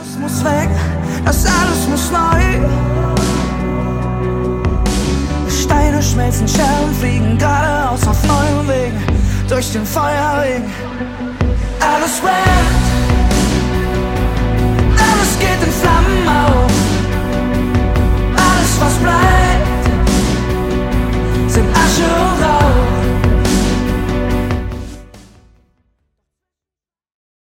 Alles muss weg, das alles muss neu. Steine schmelzen, Scherben fliegen geradeaus auf neuen Wegen durch den Feuerring. Alles weg.